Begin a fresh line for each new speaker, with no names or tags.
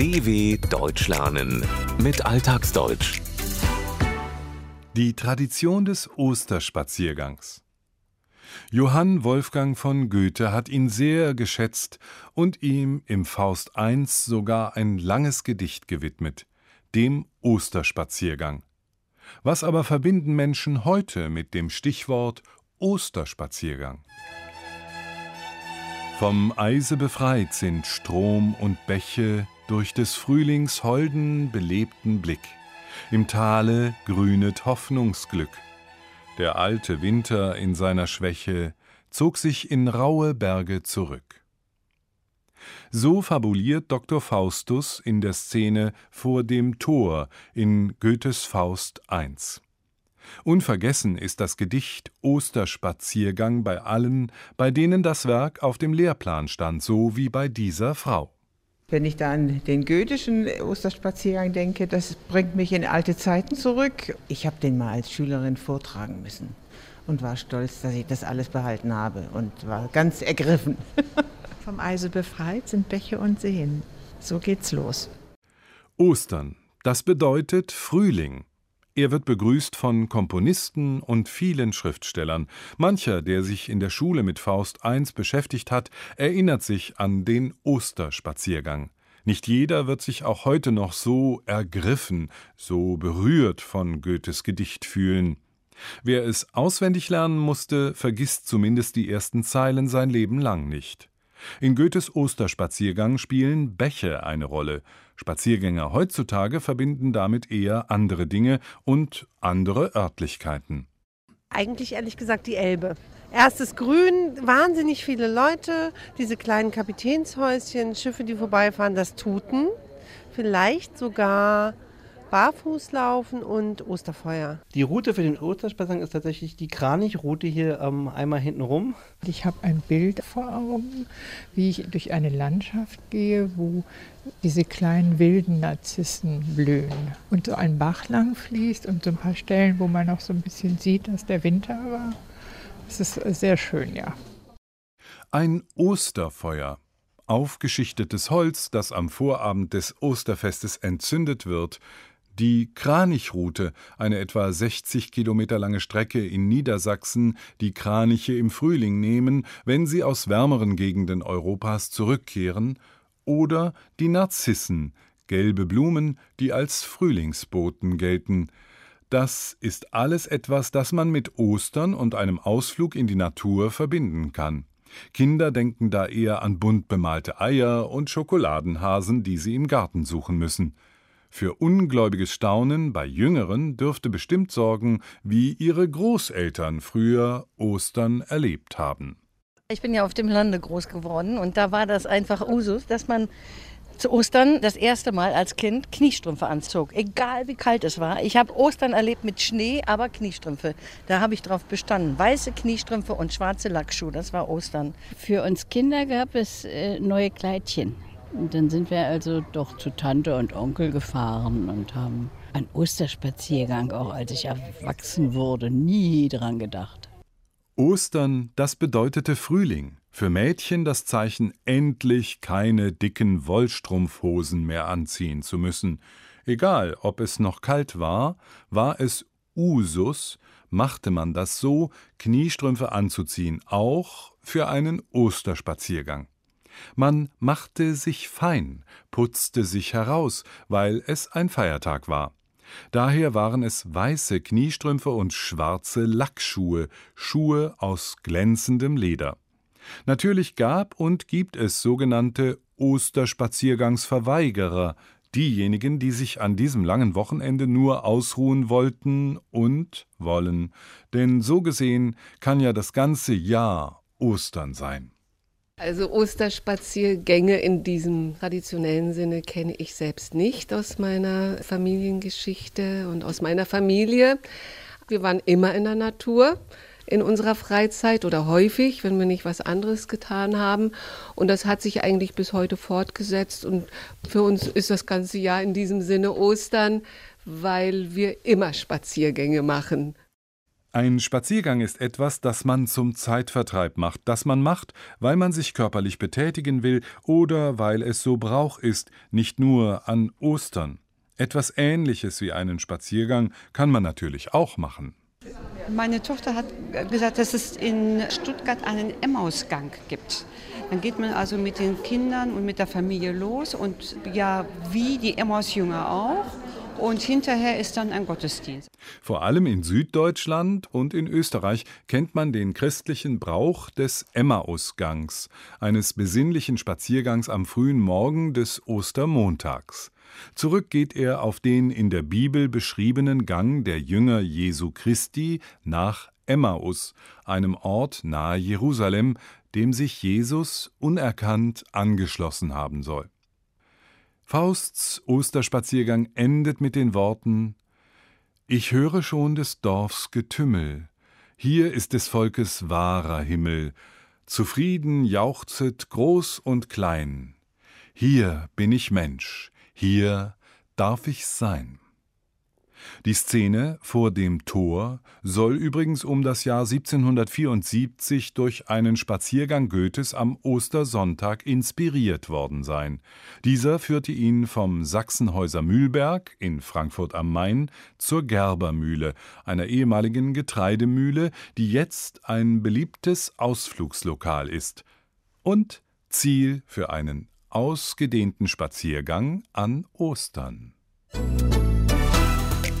DW Deutsch lernen mit Alltagsdeutsch.
Die Tradition des Osterspaziergangs. Johann Wolfgang von Goethe hat ihn sehr geschätzt und ihm im Faust I sogar ein langes Gedicht gewidmet, dem Osterspaziergang. Was aber verbinden Menschen heute mit dem Stichwort Osterspaziergang? Vom Eise befreit sind Strom und Bäche durch des Frühlings holden, belebten Blick. Im Tale grünet Hoffnungsglück. Der alte Winter in seiner Schwäche zog sich in raue Berge zurück. So fabuliert Dr. Faustus in der Szene vor dem Tor in Goethes Faust I. Unvergessen ist das Gedicht Osterspaziergang bei allen, bei denen das Werk auf dem Lehrplan stand, so wie bei dieser Frau.
Wenn ich da an den goethischen Osterspaziergang denke, das bringt mich in alte Zeiten zurück. Ich habe den mal als Schülerin vortragen müssen und war stolz, dass ich das alles behalten habe und war ganz ergriffen.
Vom Eise befreit sind Bäche und Seen. So geht's los.
Ostern, das bedeutet Frühling. Er wird begrüßt von Komponisten und vielen Schriftstellern. Mancher, der sich in der Schule mit Faust I beschäftigt hat, erinnert sich an den Osterspaziergang. Nicht jeder wird sich auch heute noch so ergriffen, so berührt von Goethes Gedicht fühlen. Wer es auswendig lernen musste, vergisst zumindest die ersten Zeilen sein Leben lang nicht. In Goethes Osterspaziergang spielen Bäche eine Rolle. Spaziergänger heutzutage verbinden damit eher andere Dinge und andere Örtlichkeiten.
Eigentlich ehrlich gesagt die Elbe. Erstes Grün, wahnsinnig viele Leute, diese kleinen Kapitänshäuschen, Schiffe, die vorbeifahren, das Tuten. Vielleicht sogar Barfußlaufen und Osterfeuer.
Die Route für den Osterspaziergang ist tatsächlich die Kranichroute hier ähm, einmal hinten rum.
Ich habe ein Bild vor Augen, wie ich durch eine Landschaft gehe, wo diese kleinen wilden Narzissen blühen und so ein Bach lang fließt und so ein paar Stellen, wo man noch so ein bisschen sieht, dass der Winter war. Es ist sehr schön, ja.
Ein Osterfeuer. Aufgeschichtetes Holz, das am Vorabend des Osterfestes entzündet wird, die Kranichroute, eine etwa 60 Kilometer lange Strecke in Niedersachsen, die Kraniche im Frühling nehmen, wenn sie aus wärmeren Gegenden Europas zurückkehren, oder die Narzissen, gelbe Blumen, die als Frühlingsboten gelten. Das ist alles etwas, das man mit Ostern und einem Ausflug in die Natur verbinden kann. Kinder denken da eher an bunt bemalte Eier und Schokoladenhasen, die sie im Garten suchen müssen. Für ungläubiges Staunen bei Jüngeren dürfte bestimmt sorgen, wie ihre Großeltern früher Ostern erlebt haben.
Ich bin ja auf dem Lande groß geworden und da war das einfach Usus, dass man zu Ostern das erste Mal als Kind Kniestrümpfe anzog, egal wie kalt es war. Ich habe Ostern erlebt mit Schnee, aber Kniestrümpfe. Da habe ich drauf bestanden. Weiße Kniestrümpfe und schwarze Lackschuhe, das war Ostern.
Für uns Kinder gab es äh, neue Kleidchen. Dann sind wir also doch zu Tante und Onkel gefahren und haben einen Osterspaziergang, auch als ich erwachsen wurde, nie dran gedacht.
Ostern, das bedeutete Frühling. Für Mädchen das Zeichen, endlich keine dicken Wollstrumpfhosen mehr anziehen zu müssen. Egal, ob es noch kalt war, war es Usus, machte man das so, Kniestrümpfe anzuziehen, auch für einen Osterspaziergang. Man machte sich fein, putzte sich heraus, weil es ein Feiertag war. Daher waren es weiße Kniestrümpfe und schwarze Lackschuhe, Schuhe aus glänzendem Leder. Natürlich gab und gibt es sogenannte Osterspaziergangsverweigerer, diejenigen, die sich an diesem langen Wochenende nur ausruhen wollten und wollen, denn so gesehen kann ja das ganze Jahr Ostern sein.
Also Osterspaziergänge in diesem traditionellen Sinne kenne ich selbst nicht aus meiner Familiengeschichte und aus meiner Familie. Wir waren immer in der Natur in unserer Freizeit oder häufig, wenn wir nicht was anderes getan haben. Und das hat sich eigentlich bis heute fortgesetzt. Und für uns ist das ganze Jahr in diesem Sinne Ostern, weil wir immer Spaziergänge machen.
Ein Spaziergang ist etwas, das man zum Zeitvertreib macht, das man macht, weil man sich körperlich betätigen will oder weil es so Brauch ist, nicht nur an Ostern. Etwas Ähnliches wie einen Spaziergang kann man natürlich auch machen.
Meine Tochter hat gesagt, dass es in Stuttgart einen Emmausgang gibt. Dann geht man also mit den Kindern und mit der Familie los und ja, wie die Emmaus-Jünger auch und hinterher ist dann ein Gottesdienst.
Vor allem in Süddeutschland und in Österreich kennt man den christlichen Brauch des Emmausgangs, eines besinnlichen Spaziergangs am frühen Morgen des Ostermontags. Zurück geht er auf den in der Bibel beschriebenen Gang der Jünger Jesu Christi nach Emmaus, einem Ort nahe Jerusalem, dem sich Jesus unerkannt angeschlossen haben soll. Fausts Osterspaziergang endet mit den Worten Ich höre schon des Dorfs Getümmel, hier ist des Volkes wahrer Himmel, zufrieden jauchzet groß und klein, hier bin ich Mensch, hier darf ich sein. Die Szene vor dem Tor soll übrigens um das Jahr 1774 durch einen Spaziergang Goethes am Ostersonntag inspiriert worden sein. Dieser führte ihn vom Sachsenhäuser Mühlberg in Frankfurt am Main zur Gerbermühle, einer ehemaligen Getreidemühle, die jetzt ein beliebtes Ausflugslokal ist und Ziel für einen ausgedehnten Spaziergang an Ostern